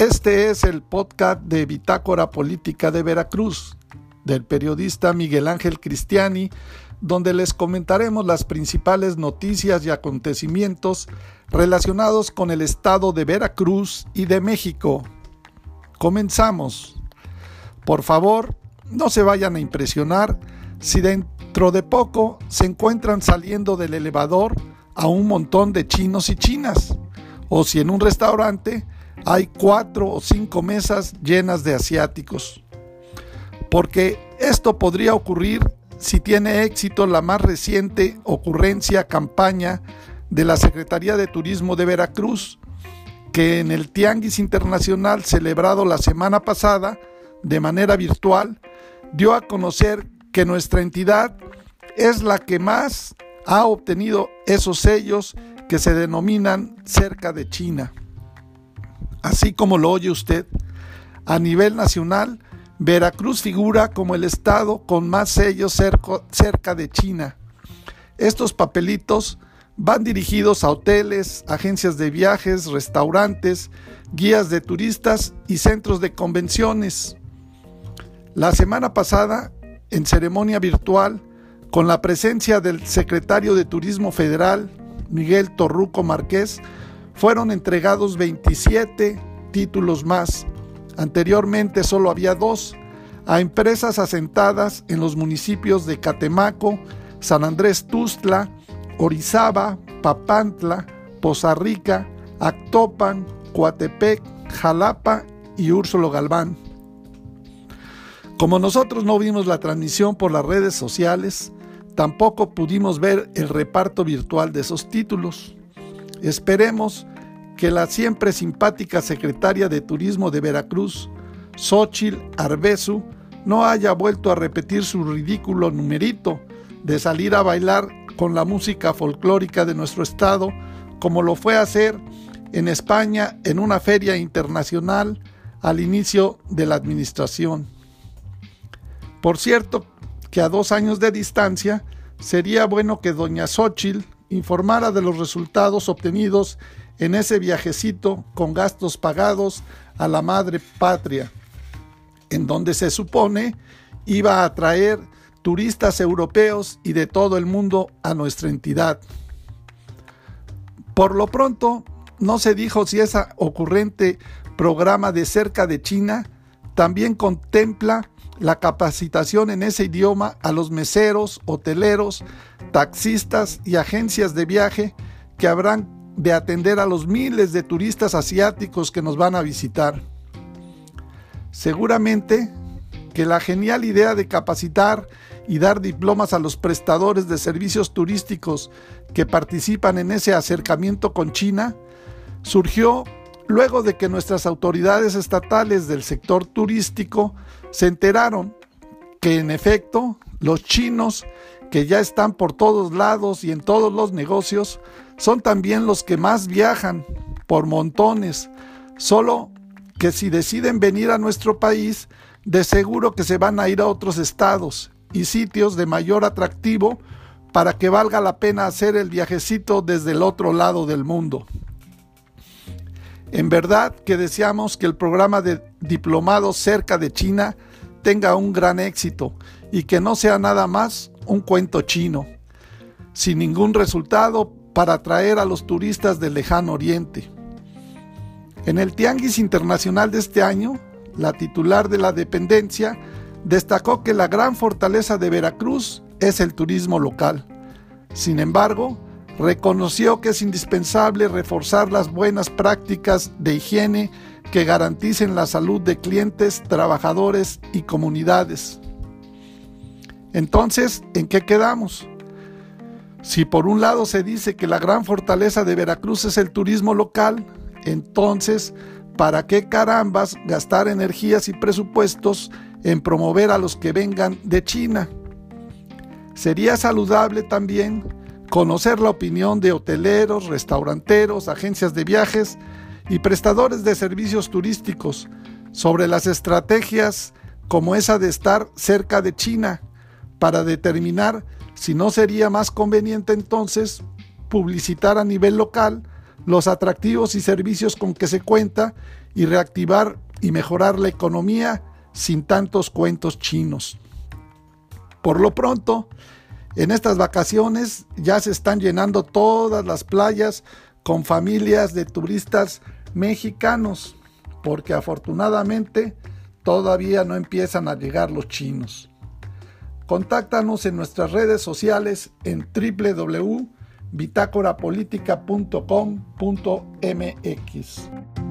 Este es el podcast de Bitácora Política de Veracruz, del periodista Miguel Ángel Cristiani, donde les comentaremos las principales noticias y acontecimientos relacionados con el estado de Veracruz y de México. Comenzamos. Por favor, no se vayan a impresionar si dentro de poco se encuentran saliendo del elevador a un montón de chinos y chinas, o si en un restaurante hay cuatro o cinco mesas llenas de asiáticos. Porque esto podría ocurrir si tiene éxito la más reciente ocurrencia campaña de la Secretaría de Turismo de Veracruz, que en el Tianguis Internacional celebrado la semana pasada de manera virtual, dio a conocer que nuestra entidad es la que más ha obtenido esos sellos que se denominan cerca de China. Así como lo oye usted, a nivel nacional, Veracruz figura como el estado con más sellos cerca de China. Estos papelitos van dirigidos a hoteles, agencias de viajes, restaurantes, guías de turistas y centros de convenciones. La semana pasada, en ceremonia virtual, con la presencia del secretario de Turismo Federal, Miguel Torruco Márquez, fueron entregados 27 títulos más. Anteriormente solo había dos, a empresas asentadas en los municipios de Catemaco, San Andrés Tustla, Orizaba, Papantla, Poza Rica, Actopan, Coatepec, Jalapa y Úrsulo Galván. Como nosotros no vimos la transmisión por las redes sociales, tampoco pudimos ver el reparto virtual de esos títulos. Esperemos que la siempre simpática secretaria de Turismo de Veracruz, Xochil Arbezu, no haya vuelto a repetir su ridículo numerito de salir a bailar con la música folclórica de nuestro estado, como lo fue a hacer en España en una feria internacional al inicio de la administración. Por cierto, que a dos años de distancia sería bueno que doña Xochil informara de los resultados obtenidos en ese viajecito con gastos pagados a la madre patria, en donde se supone iba a traer turistas europeos y de todo el mundo a nuestra entidad. Por lo pronto, no se dijo si ese ocurrente programa de cerca de China también contempla la capacitación en ese idioma a los meseros, hoteleros, taxistas y agencias de viaje que habrán de atender a los miles de turistas asiáticos que nos van a visitar. Seguramente que la genial idea de capacitar y dar diplomas a los prestadores de servicios turísticos que participan en ese acercamiento con China surgió luego de que nuestras autoridades estatales del sector turístico se enteraron que en efecto los chinos que ya están por todos lados y en todos los negocios, son también los que más viajan por montones, solo que si deciden venir a nuestro país, de seguro que se van a ir a otros estados y sitios de mayor atractivo para que valga la pena hacer el viajecito desde el otro lado del mundo. En verdad que deseamos que el programa de diplomados cerca de China tenga un gran éxito y que no sea nada más un cuento chino, sin ningún resultado para atraer a los turistas del lejano oriente. En el Tianguis Internacional de este año, la titular de la dependencia destacó que la gran fortaleza de Veracruz es el turismo local. Sin embargo, reconoció que es indispensable reforzar las buenas prácticas de higiene que garanticen la salud de clientes, trabajadores y comunidades. Entonces, ¿en qué quedamos? Si por un lado se dice que la gran fortaleza de Veracruz es el turismo local, entonces, ¿para qué carambas gastar energías y presupuestos en promover a los que vengan de China? Sería saludable también conocer la opinión de hoteleros, restauranteros, agencias de viajes y prestadores de servicios turísticos sobre las estrategias como esa de estar cerca de China para determinar si no sería más conveniente entonces publicitar a nivel local los atractivos y servicios con que se cuenta y reactivar y mejorar la economía sin tantos cuentos chinos. Por lo pronto, en estas vacaciones ya se están llenando todas las playas con familias de turistas mexicanos, porque afortunadamente todavía no empiezan a llegar los chinos. Contáctanos en nuestras redes sociales en www.bitácorapolítica.com.mx.